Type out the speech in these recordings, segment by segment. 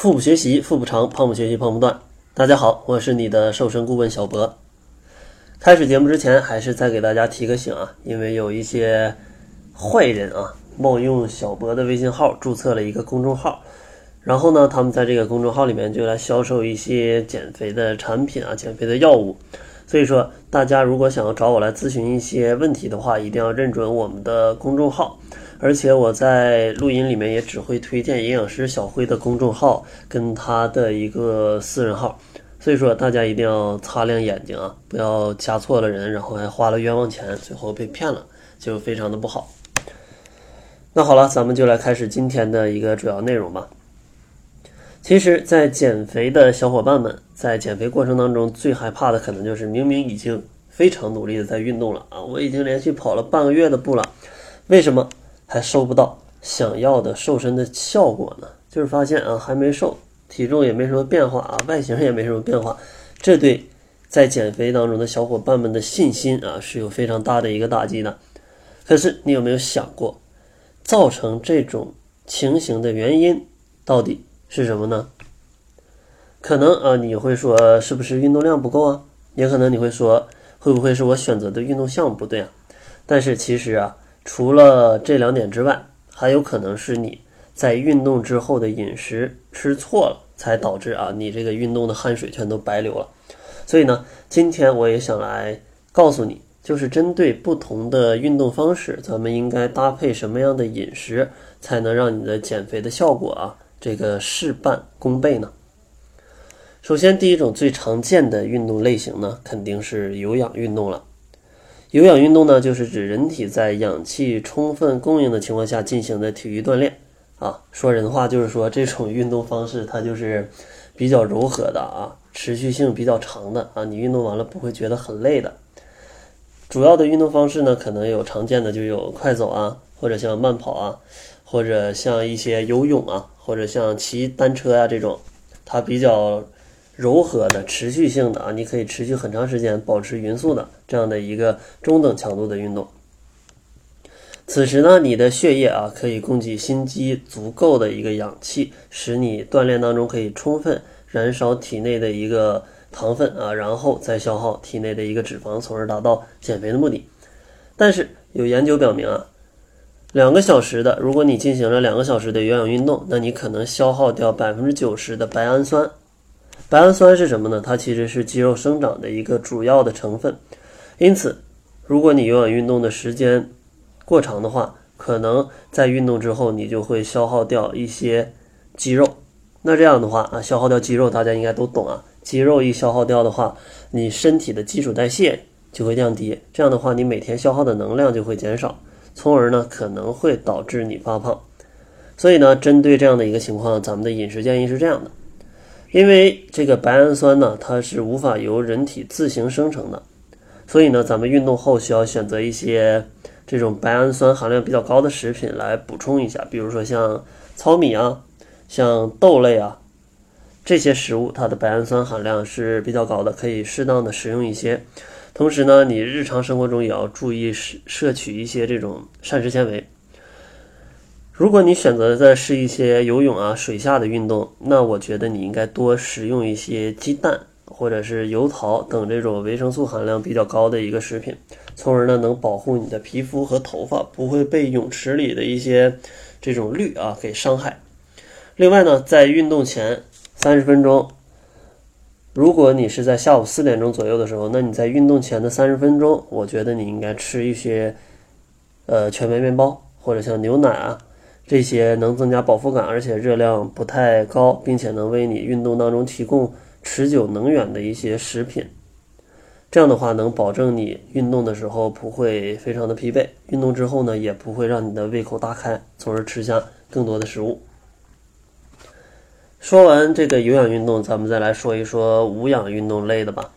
腹部学习，腹部长；胖不学习，胖不断。大家好，我是你的瘦身顾问小博。开始节目之前，还是再给大家提个醒啊，因为有一些坏人啊，冒用小博的微信号注册了一个公众号，然后呢，他们在这个公众号里面就来销售一些减肥的产品啊，减肥的药物。所以说，大家如果想要找我来咨询一些问题的话，一定要认准我们的公众号。而且我在录音里面也只会推荐营养师小辉的公众号跟他的一个私人号，所以说大家一定要擦亮眼睛啊，不要加错了人，然后还花了冤枉钱，最后被骗了，就非常的不好。那好了，咱们就来开始今天的一个主要内容吧。其实，在减肥的小伙伴们在减肥过程当中最害怕的可能就是明明已经非常努力的在运动了啊，我已经连续跑了半个月的步了，为什么？还收不到想要的瘦身的效果呢，就是发现啊还没瘦，体重也没什么变化啊，外形也没什么变化，这对在减肥当中的小伙伴们的信心啊是有非常大的一个打击的。可是你有没有想过，造成这种情形的原因到底是什么呢？可能啊你会说是不是运动量不够啊？也可能你会说会不会是我选择的运动项目不对啊？但是其实啊。除了这两点之外，还有可能是你在运动之后的饮食吃错了，才导致啊你这个运动的汗水全都白流了。所以呢，今天我也想来告诉你，就是针对不同的运动方式，咱们应该搭配什么样的饮食，才能让你的减肥的效果啊这个事半功倍呢？首先，第一种最常见的运动类型呢，肯定是有氧运动了。有氧运动呢，就是指人体在氧气充分供应的情况下进行的体育锻炼啊。说人话就是说，这种运动方式它就是比较柔和的啊，持续性比较长的啊。你运动完了不会觉得很累的。主要的运动方式呢，可能有常见的就有快走啊，或者像慢跑啊，或者像一些游泳啊，或者像骑单车呀这种，它比较。柔和的、持续性的啊，你可以持续很长时间保持匀速的这样的一个中等强度的运动。此时呢，你的血液啊可以供给心肌足够的一个氧气，使你锻炼当中可以充分燃烧体内的一个糖分啊，然后再消耗体内的一个脂肪，从而达到减肥的目的。但是有研究表明啊，两个小时的，如果你进行了两个小时的有氧运动，那你可能消耗掉百分之九十的白氨酸。白氨酸是什么呢？它其实是肌肉生长的一个主要的成分。因此，如果你有氧运动的时间过长的话，可能在运动之后你就会消耗掉一些肌肉。那这样的话啊，消耗掉肌肉，大家应该都懂啊。肌肉一消耗掉的话，你身体的基础代谢就会降低。这样的话，你每天消耗的能量就会减少，从而呢可能会导致你发胖。所以呢，针对这样的一个情况，咱们的饮食建议是这样的。因为这个白氨酸呢，它是无法由人体自行生成的，所以呢，咱们运动后需要选择一些这种白氨酸含量比较高的食品来补充一下，比如说像糙米啊、像豆类啊这些食物，它的白氨酸含量是比较高的，可以适当的食用一些。同时呢，你日常生活中也要注意摄摄取一些这种膳食纤维。如果你选择的是一些游泳啊、水下的运动，那我觉得你应该多食用一些鸡蛋或者是油桃等这种维生素含量比较高的一个食品，从而呢能保护你的皮肤和头发不会被泳池里的一些这种氯啊给伤害。另外呢，在运动前三十分钟，如果你是在下午四点钟左右的时候，那你在运动前的三十分钟，我觉得你应该吃一些呃全麦面包或者像牛奶啊。这些能增加饱腹感，而且热量不太高，并且能为你运动当中提供持久能源的一些食品。这样的话，能保证你运动的时候不会非常的疲惫，运动之后呢，也不会让你的胃口大开，从而吃下更多的食物。说完这个有氧运动，咱们再来说一说无氧运动类的吧。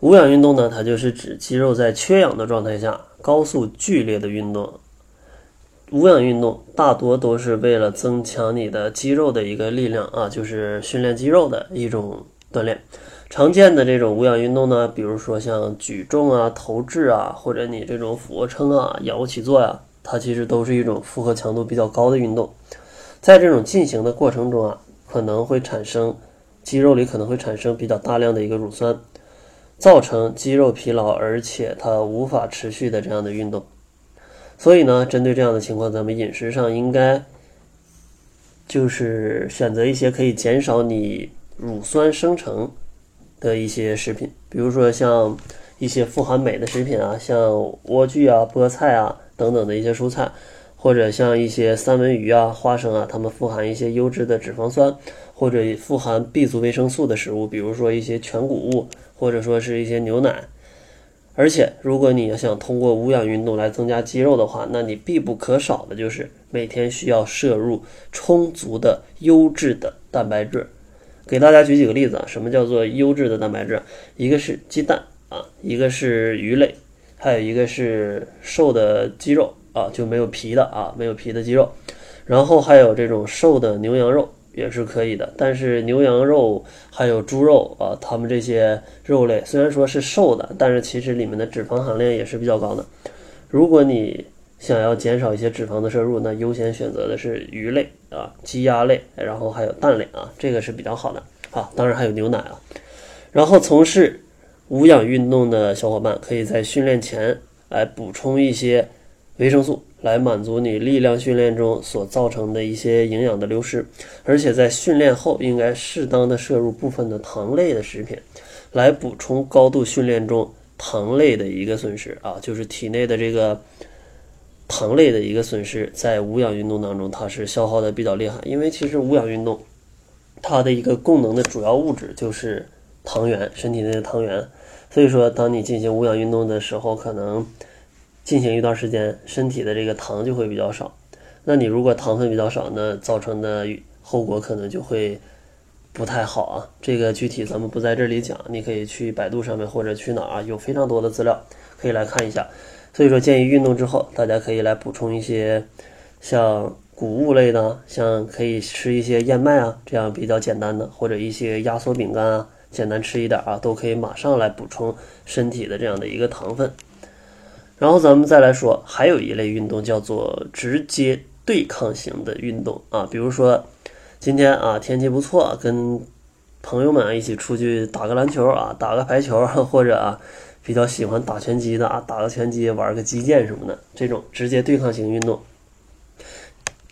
无氧运动呢，它就是指肌肉在缺氧的状态下高速剧烈的运动。无氧运动大多都是为了增强你的肌肉的一个力量啊，就是训练肌肉的一种锻炼。常见的这种无氧运动呢，比如说像举重啊、投掷啊，或者你这种俯卧撑啊、仰卧起坐呀，它其实都是一种负荷强度比较高的运动。在这种进行的过程中啊，可能会产生肌肉里可能会产生比较大量的一个乳酸，造成肌肉疲劳，而且它无法持续的这样的运动。所以呢，针对这样的情况，咱们饮食上应该就是选择一些可以减少你乳酸生成的一些食品，比如说像一些富含镁的食品啊，像莴苣啊、菠菜啊等等的一些蔬菜，或者像一些三文鱼啊、花生啊，它们富含一些优质的脂肪酸，或者富含 B 族维生素的食物，比如说一些全谷物，或者说是一些牛奶。而且，如果你要想通过无氧运动来增加肌肉的话，那你必不可少的就是每天需要摄入充足的优质的蛋白质。给大家举几个例子啊，什么叫做优质的蛋白质？一个是鸡蛋啊，一个是鱼类，还有一个是瘦的鸡肉啊，就没有皮的啊，没有皮的鸡肉，然后还有这种瘦的牛羊肉。也是可以的，但是牛羊肉还有猪肉啊，它们这些肉类虽然说是瘦的，但是其实里面的脂肪含量也是比较高的。如果你想要减少一些脂肪的摄入，那优先选择的是鱼类啊、鸡鸭类，然后还有蛋类啊，这个是比较好的啊。当然还有牛奶啊。然后从事无氧运动的小伙伴，可以在训练前来补充一些维生素。来满足你力量训练中所造成的一些营养的流失，而且在训练后应该适当的摄入部分的糖类的食品，来补充高度训练中糖类的一个损失啊，就是体内的这个糖类的一个损失，在无氧运动当中它是消耗的比较厉害，因为其实无氧运动它的一个供能的主要物质就是糖原，身体内的糖原，所以说当你进行无氧运动的时候，可能。进行一段时间，身体的这个糖就会比较少。那你如果糖分比较少，那造成的后果可能就会不太好啊。这个具体咱们不在这里讲，你可以去百度上面或者去哪儿有非常多的资料可以来看一下。所以说，建议运动之后，大家可以来补充一些像谷物类的，像可以吃一些燕麦啊，这样比较简单的，或者一些压缩饼干啊，简单吃一点啊，都可以马上来补充身体的这样的一个糖分。然后咱们再来说，还有一类运动叫做直接对抗型的运动啊，比如说今天啊天气不错，跟朋友们一起出去打个篮球啊，打个排球，或者啊比较喜欢打拳击的啊，打个拳击，玩个击剑什么的，这种直接对抗型运动，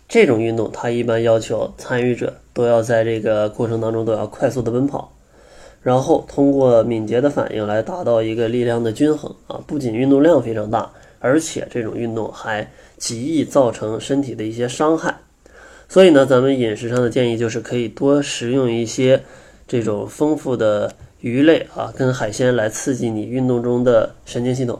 这种运动它一般要求参与者都要在这个过程当中都要快速的奔跑。然后通过敏捷的反应来达到一个力量的均衡啊，不仅运动量非常大，而且这种运动还极易造成身体的一些伤害。所以呢，咱们饮食上的建议就是可以多食用一些这种丰富的鱼类啊，跟海鲜来刺激你运动中的神经系统。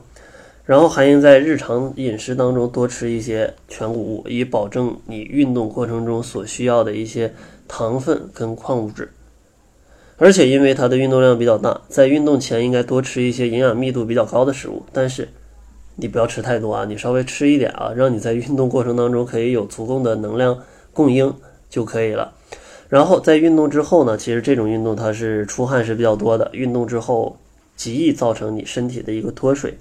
然后还应在日常饮食当中多吃一些全谷物，以保证你运动过程中所需要的一些糖分跟矿物质。而且因为它的运动量比较大，在运动前应该多吃一些营养密度比较高的食物，但是你不要吃太多啊，你稍微吃一点啊，让你在运动过程当中可以有足够的能量供应就可以了。然后在运动之后呢，其实这种运动它是出汗是比较多的，运动之后极易造成你身体的一个脱水，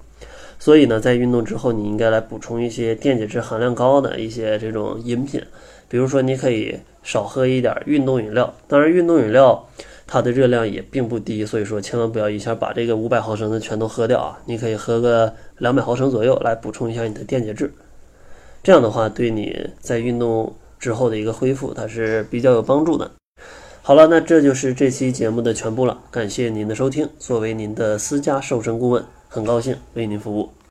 所以呢，在运动之后你应该来补充一些电解质含量高的一些这种饮品，比如说你可以少喝一点运动饮料，当然运动饮料。它的热量也并不低，所以说千万不要一下把这个五百毫升的全都喝掉啊！你可以喝个两百毫升左右来补充一下你的电解质，这样的话对你在运动之后的一个恢复，它是比较有帮助的。好了，那这就是这期节目的全部了，感谢您的收听。作为您的私家瘦身顾问，很高兴为您服务。